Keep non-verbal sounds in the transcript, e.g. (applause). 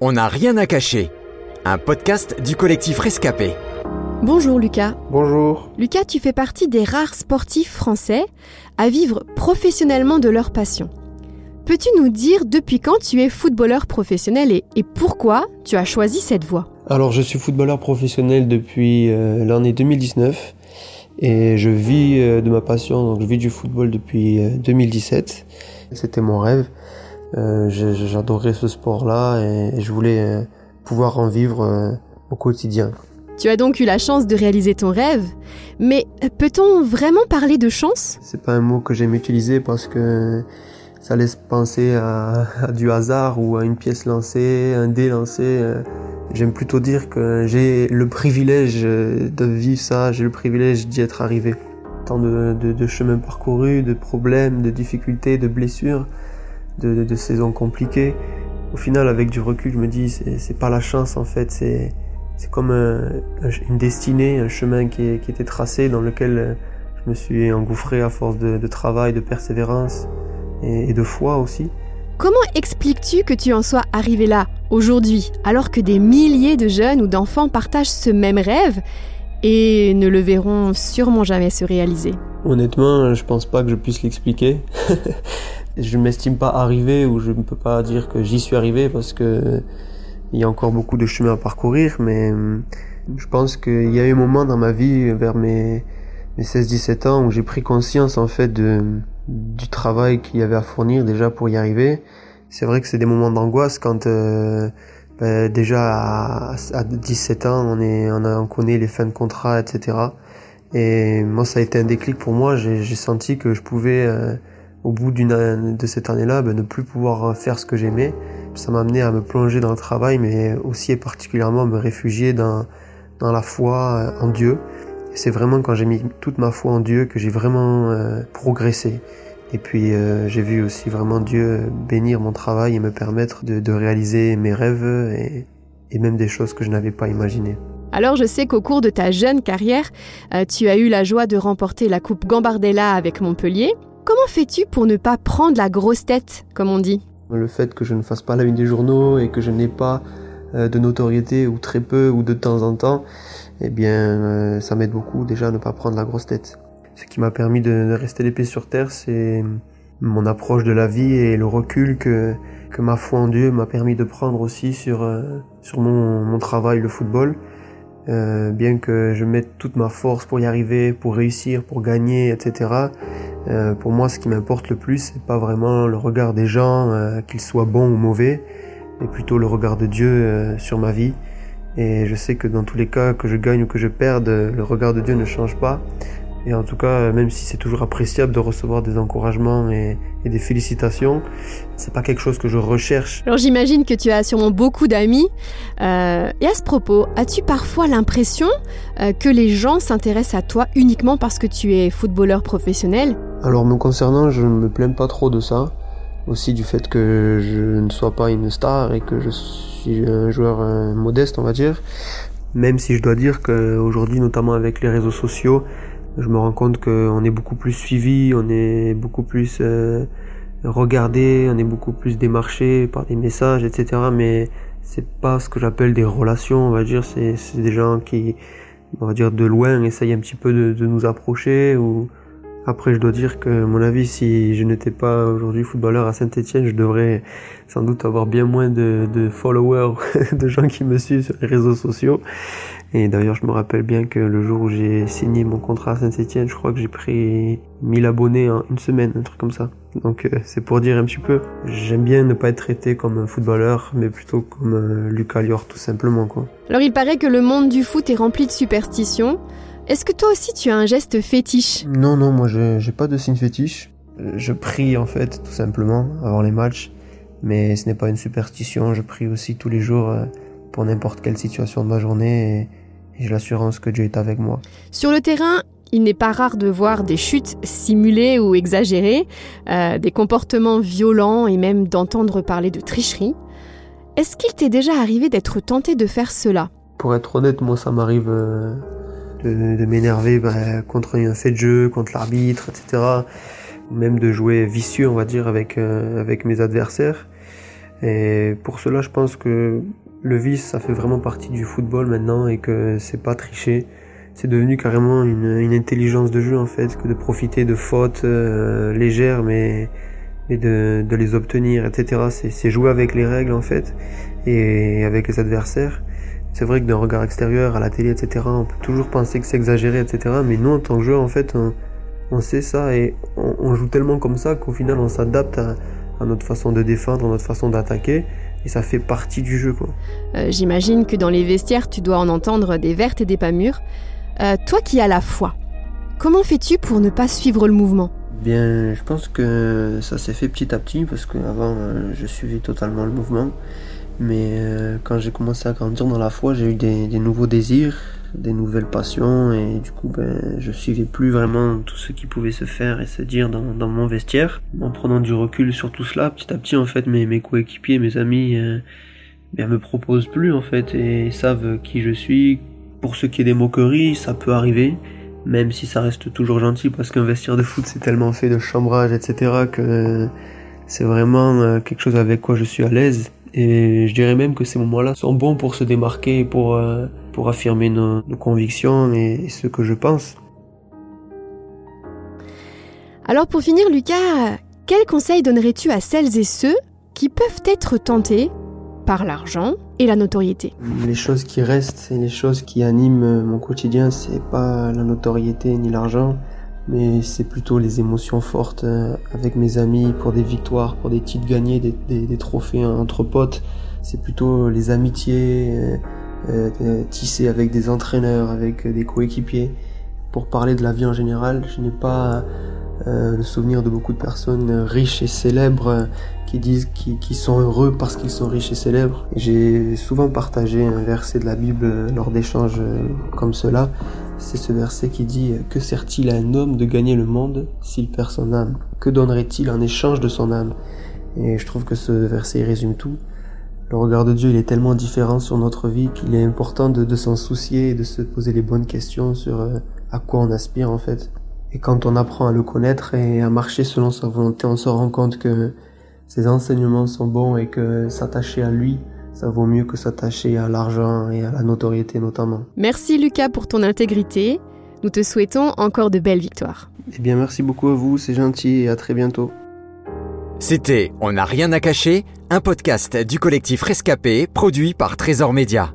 On n'a rien à cacher. Un podcast du collectif Rescapé. Bonjour Lucas. Bonjour. Lucas, tu fais partie des rares sportifs français à vivre professionnellement de leur passion. Peux-tu nous dire depuis quand tu es footballeur professionnel et, et pourquoi tu as choisi cette voie? Alors je suis footballeur professionnel depuis euh, l'année 2019 et je vis euh, de ma passion, donc je vis du football depuis euh, 2017. C'était mon rêve. Euh, J'adorais ce sport-là et, et je voulais euh, pouvoir en vivre euh, au quotidien. Tu as donc eu la chance de réaliser ton rêve, mais peut-on vraiment parler de chance? C'est pas un mot que j'aime utiliser parce que ça laisse penser à, à du hasard ou à une pièce lancée, un dé lancé. J'aime plutôt dire que j'ai le privilège de vivre ça, j'ai le privilège d'y être arrivé. Tant de, de, de chemins parcourus, de problèmes, de difficultés, de blessures, de, de, de saisons compliquées. Au final, avec du recul, je me dis, c'est pas la chance en fait, c'est comme un- un- une destinée, un chemin qui, est- qui était tracé dans lequel euh, je me suis engouffré à force de, de travail, de persévérance et, et de foi aussi. Comment expliques-tu que tu en sois arrivé là, aujourd'hui, alors que des milliers de jeunes ou d'enfants partagent ce même rêve et ne le verront sûrement jamais se réaliser? Honnêtement, je pense pas que je puisse l'expliquer. (laughs) je m'estime pas arrivé ou je ne peux pas dire que j'y suis arrivé parce que il y a encore beaucoup de chemin à parcourir, mais hum, je pense qu'il y a eu un moment dans ma vie vers mes, mes 16-17 ans où j'ai pris conscience en fait de, du travail qu'il y avait à fournir déjà pour y arriver. C'est vrai que c'est des moments d'angoisse quand euh, ben, déjà à, à 17 ans on est on, a, on connaît les fins de contrat etc. Et moi, ça a été un déclic pour moi. J'ai senti que je pouvais, euh, au bout de cette année-là, ben, ne plus pouvoir faire ce que j'aimais. Ça m'a amené à me plonger dans le travail, mais aussi et particulièrement me réfugier dans, la foi euh, en Dieu. C'est vraiment quand j'ai mis toute ma foi en Dieu que j'ai vraiment euh, progressé. Et puis euh, j'ai vu aussi vraiment Dieu bénir mon travail et me permettre de, réaliser mes rêves et, même des choses que je n'avais pas imaginées. Alors je sais qu'au cours de ta jeune carrière, tu as eu la joie de remporter la Coupe Gambardella avec Montpellier. Comment fais-tu pour ne pas prendre la grosse tête, comme on dit? Le fait que je ne fasse pas la une des journaux et que je n'ai pas euh, de notoriété ou très peu ou de temps en temps, eh bien euh, ça m'aide beaucoup déjà à ne pas prendre la grosse tête. Ce qui m'a permis de, rester les pieds sur terre, c'est mon approche de la vie et le recul que, que ma foi en Dieu m'a permis de prendre aussi sur, euh, sur mon, travail, le football. Bien que je mette toute ma force pour y arriver, pour réussir, pour gagner, etc. Euh, pour moi, ce qui m'importe le plus, c'est pas vraiment le regard des gens, euh, qu'ils soient bons ou mauvais, mais plutôt le regard de Dieu euh, sur ma vie. Et je sais que dans tous les cas, que je gagne ou que je perde, le regard de Dieu ne change pas. Et en tout cas, même si c'est toujours appréciable de recevoir des encouragements et, des félicitations, c'est pas quelque chose que je recherche. Alors j'imagine que tu as sûrement beaucoup d'amis. Et à ce propos, as-tu parfois l'impression que les gens s'intéressent à toi uniquement parce que tu es footballeur professionnel? Alors me concernant, je ne me plains pas trop de ça. Aussi du fait que je ne sois pas une star et que je suis un joueur euh, modeste, on va dire. Même si je dois dire qu'aujourd'hui, notamment avec les réseaux sociaux, je me rends compte qu'on est beaucoup plus suivi, on est beaucoup plus euh, regardé, on est beaucoup plus démarché par des messages, etc. Mais c'est pas ce que j'appelle des relations, on va dire. C'est des gens qui, on va dire de loin, essayent un petit peu de, de nous approcher ou après, je dois dire que, mon avis, si je n'étais pas aujourd'hui footballeur à Saint-Etienne, je devrais sans doute avoir bien moins de, de followers, (laughs) de gens qui me suivent sur les réseaux sociaux. Et d'ailleurs, je me rappelle bien que le jour où j'ai signé mon contrat à Saint-Etienne, je crois que j'ai pris 1000 abonnés en une semaine, un truc comme ça. Donc, euh, c'est pour dire un petit peu. J'aime bien ne pas être traité comme un footballeur, mais plutôt comme euh, Lucas Lior, tout simplement, quoi. Alors il paraît que le monde du foot est rempli de superstitions. Est-ce que toi aussi tu as un geste fétiche Non, non, moi je j'ai pas de signe fétiche. Je prie en fait, tout simplement, avant les matchs. Mais ce n'est pas une superstition. Je prie aussi tous les jours euh, pour n'importe quelle situation de ma journée. Et, et j'ai l'assurance que Dieu est avec moi. Sur le terrain, il n'est pas rare de voir des chutes simulées ou exagérées, euh, des comportements violents et même d'entendre parler de tricherie. Est-ce qu'il t'est déjà arrivé d'être tenté de faire cela? Pour être honnête, moi ça m'arrive euh, de, m'énerver bah, contre un fait de jeu, contre l'arbitre, etc. Même de jouer vicieux, on va dire, avec, euh, avec mes adversaires. Et pour cela, je pense que le vice, ça fait vraiment partie du football maintenant et que c'est pas tricher. C'est devenu carrément une, intelligence de jeu en fait, que de profiter de fautes euh, légères mais, de, les obtenir, etc. C'est jouer avec les règles en fait et avec les adversaires. C'est vrai que d'un regard extérieur, à la télé, etc., on peut toujours penser que c'est exagéré, etc. Mais nous, en tant que joueur, en fait, on, on sait ça et on, on, joue tellement comme ça qu'au final, on s'adapte à, à notre façon de défendre, à notre façon d'attaquer et ça fait partie du jeu. quoi. Euh, J'imagine que dans les vestiaires, tu dois en entendre des vertes et des pas mûres. Euh, toi qui as la foi, comment fais-tu pour ne pas suivre le mouvement? Bien, je pense que ça s'est fait petit à petit parce qu'avant, euh, je suivais totalement le mouvement. Mais euh, quand j'ai commencé à grandir dans la foi, j'ai eu des, des, nouveaux désirs, des nouvelles passions et du coup, ben, je suivais plus vraiment tout ce qui pouvait se faire et se dire dans, dans mon vestiaire. En prenant du recul sur tout cela, petit à petit, en fait, mes, mes coéquipiers, mes amis, euh, ben, me proposent plus en fait et savent qui je suis. Pour ce qui est des moqueries, ça peut arriver, même si ça reste toujours gentil parce qu'un vestiaire de foot c'est tellement fait de chambrage, etc. que c'est vraiment euh, quelque chose avec quoi je suis à l'aise. Et je dirais même que ces moments-là sont bons pour se démarquer et pour, euh, pour affirmer nos, nos convictions et, et ce que je pense. Alors pour finir, Lucas, quel conseil donnerais-tu à celles et ceux qui peuvent être tentés par l'argent et la notoriété? Les choses qui restent et les choses qui animent mon quotidien, c'est pas la notoriété ni l'argent, mais c'est plutôt les émotions fortes avec mes amis pour des victoires, pour des titres gagnés, des, trophées entre potes. C'est plutôt les amitiés euh, euh, tissées avec des entraîneurs, avec des coéquipiers. Pour parler de la vie en général, je n'ai pas euh, le souvenir de beaucoup de personnes riches et célèbres qui disent qu'ils qui sont heureux parce qu'ils sont riches et célèbres. J'ai souvent partagé un verset de la Bible lors d'échanges comme cela. C'est ce verset qui dit Que sert-il à un homme de gagner le monde s'il perd son âme? Que donnerait-il en échange de son âme? Et je trouve que ce verset résume tout. Le regard de Dieu, il est tellement différent sur notre vie qu'il est important de, de s'en soucier et de se poser les bonnes questions sur euh, à quoi on aspire en fait. Et quand on apprend à le connaître et à marcher selon sa volonté, on se rend compte que ses enseignements sont bons et que s'attacher à lui, ça vaut mieux que s'attacher à l'argent et à la notoriété notamment. Merci Lucas pour ton intégrité. Nous te souhaitons encore de belles victoires. Eh bien merci beaucoup à vous, c'est gentil et à très bientôt. C'était On n'a rien à cacher, un podcast du collectif Rescapé produit par Trésor Média.